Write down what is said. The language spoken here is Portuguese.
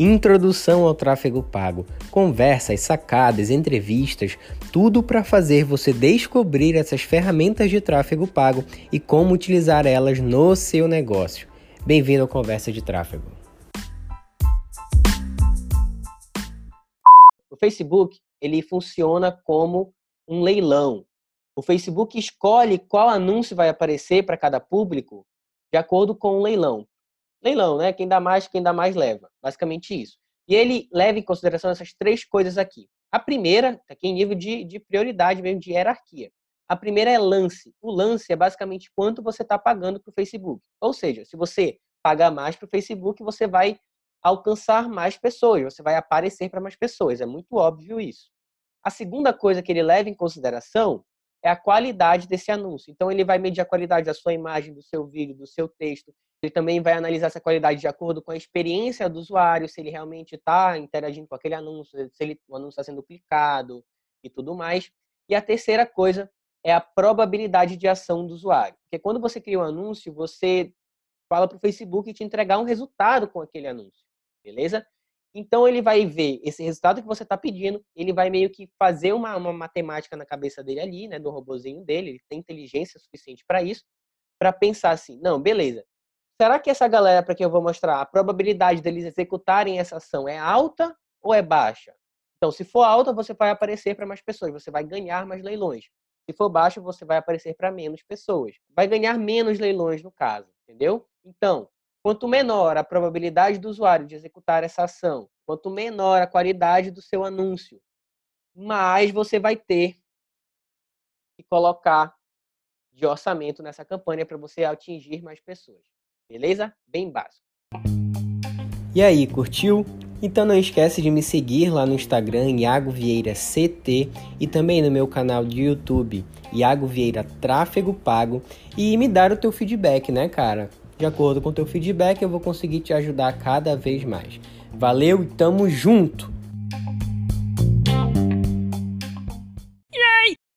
Introdução ao tráfego pago, conversas, sacadas, entrevistas, tudo para fazer você descobrir essas ferramentas de tráfego pago e como utilizar elas no seu negócio. Bem-vindo ao Conversa de Tráfego. O Facebook, ele funciona como um leilão. O Facebook escolhe qual anúncio vai aparecer para cada público de acordo com o leilão leilão, né? Quem dá mais, quem dá mais leva. Basicamente isso. E ele leva em consideração essas três coisas aqui. A primeira, tá aqui em nível de, de prioridade mesmo, de hierarquia. A primeira é lance. O lance é basicamente quanto você está pagando para o Facebook. Ou seja, se você pagar mais para o Facebook, você vai alcançar mais pessoas, você vai aparecer para mais pessoas. É muito óbvio isso. A segunda coisa que ele leva em consideração é a qualidade desse anúncio. Então, ele vai medir a qualidade da sua imagem, do seu vídeo, do seu texto. Ele também vai analisar essa qualidade de acordo com a experiência do usuário, se ele realmente está interagindo com aquele anúncio, se ele, o anúncio está sendo clicado e tudo mais. E a terceira coisa é a probabilidade de ação do usuário. Porque quando você cria um anúncio, você fala para o Facebook te entregar um resultado com aquele anúncio, beleza? Então ele vai ver esse resultado que você está pedindo, ele vai meio que fazer uma, uma, matemática na cabeça dele ali, né, do robozinho dele, ele tem inteligência suficiente para isso, para pensar assim, não, beleza. Será que essa galera para quem eu vou mostrar, a probabilidade deles executarem essa ação é alta ou é baixa? Então, se for alta, você vai aparecer para mais pessoas, você vai ganhar mais leilões. Se for baixo, você vai aparecer para menos pessoas. Vai ganhar menos leilões no caso, entendeu? Então, Quanto menor a probabilidade do usuário de executar essa ação, quanto menor a qualidade do seu anúncio, mais você vai ter que colocar de orçamento nessa campanha para você atingir mais pessoas. Beleza? Bem básico. E aí, curtiu? Então não esquece de me seguir lá no Instagram Iago Vieira CT e também no meu canal de YouTube Iago Vieira Tráfego Pago e me dar o teu feedback, né, cara? De acordo com o teu feedback, eu vou conseguir te ajudar cada vez mais. Valeu e tamo junto!